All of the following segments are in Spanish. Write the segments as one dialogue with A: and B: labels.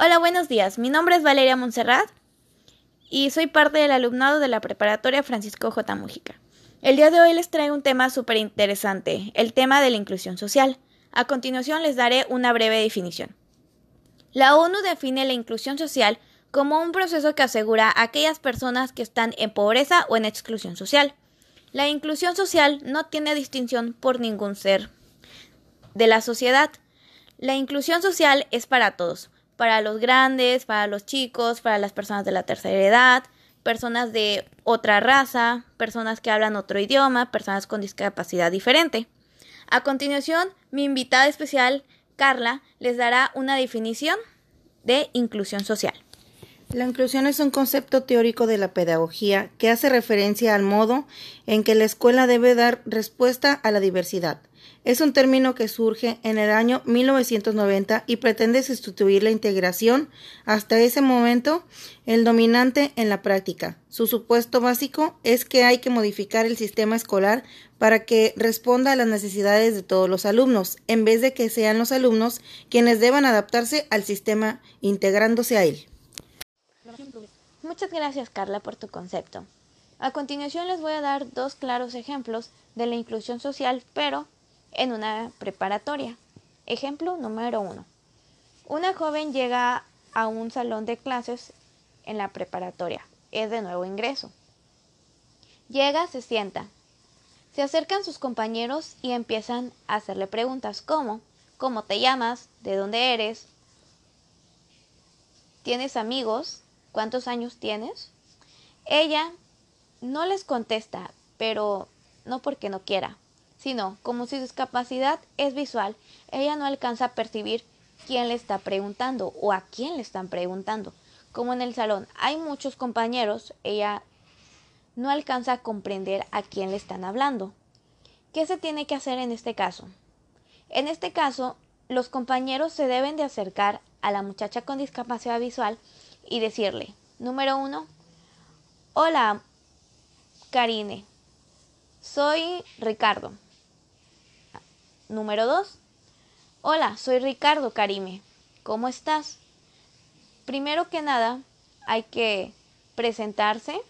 A: Hola, buenos días. Mi nombre es Valeria Montserrat y soy parte del alumnado de la preparatoria Francisco J. Mujica. El día de hoy les traigo un tema súper interesante, el tema de la inclusión social. A continuación les daré una breve definición. La ONU define la inclusión social como un proceso que asegura a aquellas personas que están en pobreza o en exclusión social. La inclusión social no tiene distinción por ningún ser de la sociedad. La inclusión social es para todos, para los grandes, para los chicos, para las personas de la tercera edad, personas de otra raza, personas que hablan otro idioma, personas con discapacidad diferente. A continuación, mi invitada especial, Carla, les dará una definición de inclusión social.
B: La inclusión es un concepto teórico de la pedagogía que hace referencia al modo en que la escuela debe dar respuesta a la diversidad. Es un término que surge en el año 1990 y pretende sustituir la integración, hasta ese momento el dominante en la práctica. Su supuesto básico es que hay que modificar el sistema escolar para que responda a las necesidades de todos los alumnos, en vez de que sean los alumnos quienes deban adaptarse al sistema integrándose a él.
A: Muchas gracias Carla por tu concepto. A continuación les voy a dar dos claros ejemplos de la inclusión social, pero en una preparatoria. Ejemplo número uno. Una joven llega a un salón de clases en la preparatoria. Es de nuevo ingreso. Llega, se sienta. Se acercan sus compañeros y empiezan a hacerle preguntas como ¿Cómo te llamas? ¿De dónde eres? ¿Tienes amigos? ¿Cuántos años tienes? Ella no les contesta, pero no porque no quiera, sino como si su discapacidad es visual, ella no alcanza a percibir quién le está preguntando o a quién le están preguntando. Como en el salón hay muchos compañeros, ella no alcanza a comprender a quién le están hablando. ¿Qué se tiene que hacer en este caso? En este caso, los compañeros se deben de acercar a la muchacha con discapacidad visual y decirle, número uno, hola, Karine, soy Ricardo. Número dos, hola, soy Ricardo Karime, ¿cómo estás? Primero que nada, hay que presentarse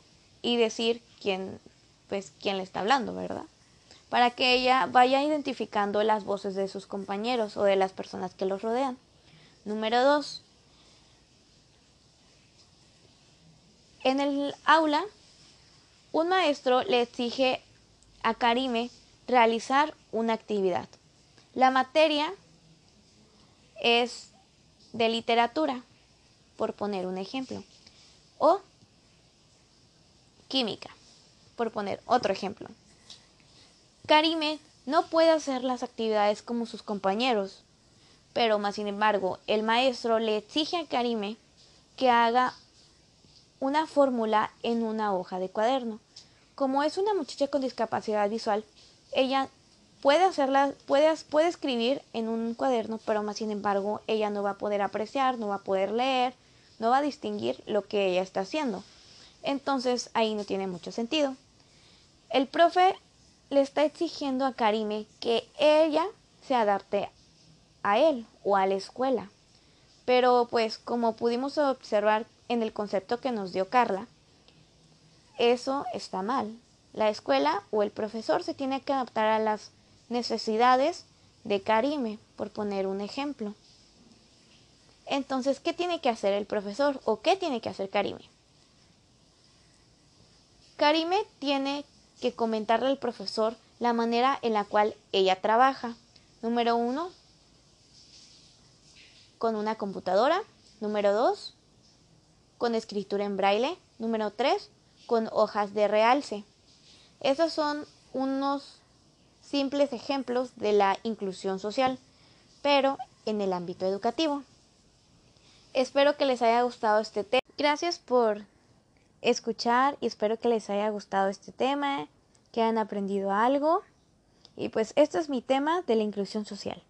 A: y decir quién, pues, quién le está hablando, ¿verdad? Para que ella vaya identificando las voces de sus compañeros o de las personas que los rodean. Número dos, En el aula, un maestro le exige a Karime realizar una actividad. La materia es de literatura, por poner un ejemplo, o química, por poner otro ejemplo. Karime no puede hacer las actividades como sus compañeros, pero más sin embargo, el maestro le exige a Karime que haga una fórmula en una hoja de cuaderno. Como es una muchacha con discapacidad visual, ella puede hacerla, puede, puede escribir en un cuaderno, pero más sin embargo, ella no va a poder apreciar, no va a poder leer, no va a distinguir lo que ella está haciendo. Entonces ahí no tiene mucho sentido. El profe le está exigiendo a Karime que ella se adapte a él o a la escuela. Pero pues como pudimos observar en el concepto que nos dio Carla, eso está mal. La escuela o el profesor se tiene que adaptar a las necesidades de Karime, por poner un ejemplo. Entonces, ¿qué tiene que hacer el profesor o qué tiene que hacer Karime? Karime tiene que comentarle al profesor la manera en la cual ella trabaja. Número uno, con una computadora. Número dos, con escritura en braille. Número 3, con hojas de realce. Esos son unos simples ejemplos de la inclusión social, pero en el ámbito educativo. Espero que les haya gustado este tema. Gracias por escuchar y espero que les haya gustado este tema, que hayan aprendido algo. Y pues este es mi tema de la inclusión social.